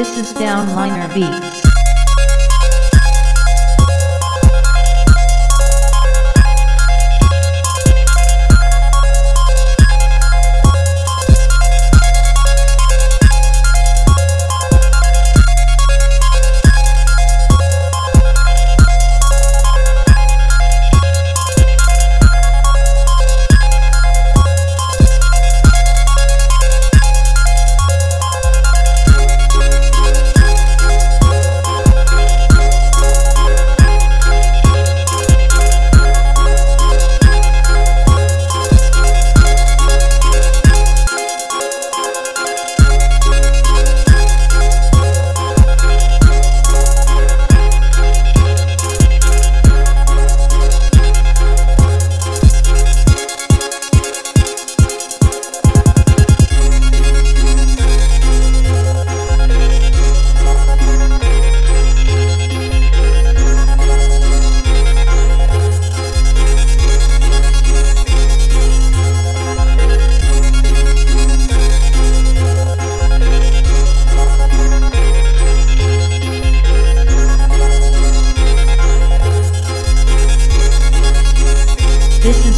This is Downliner Beats.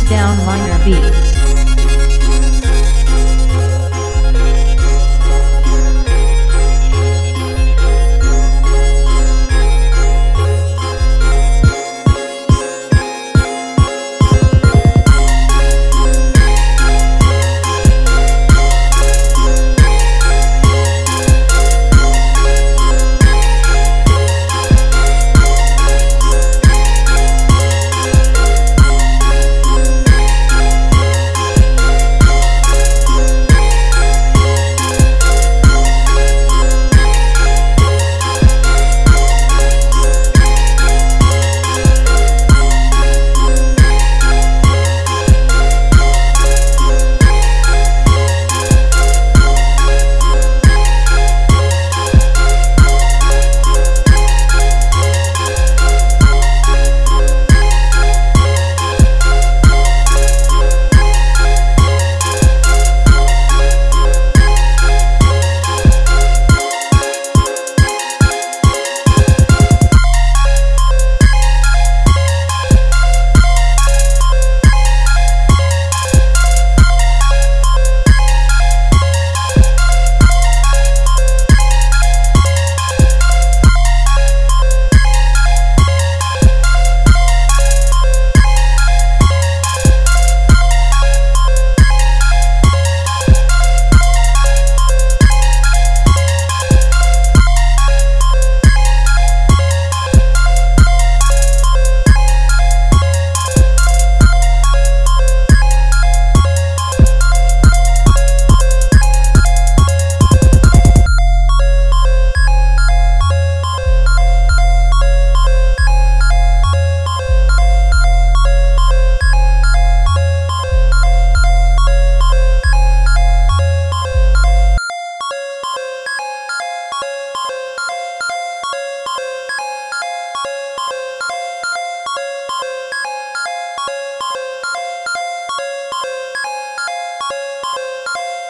Downliner Beats.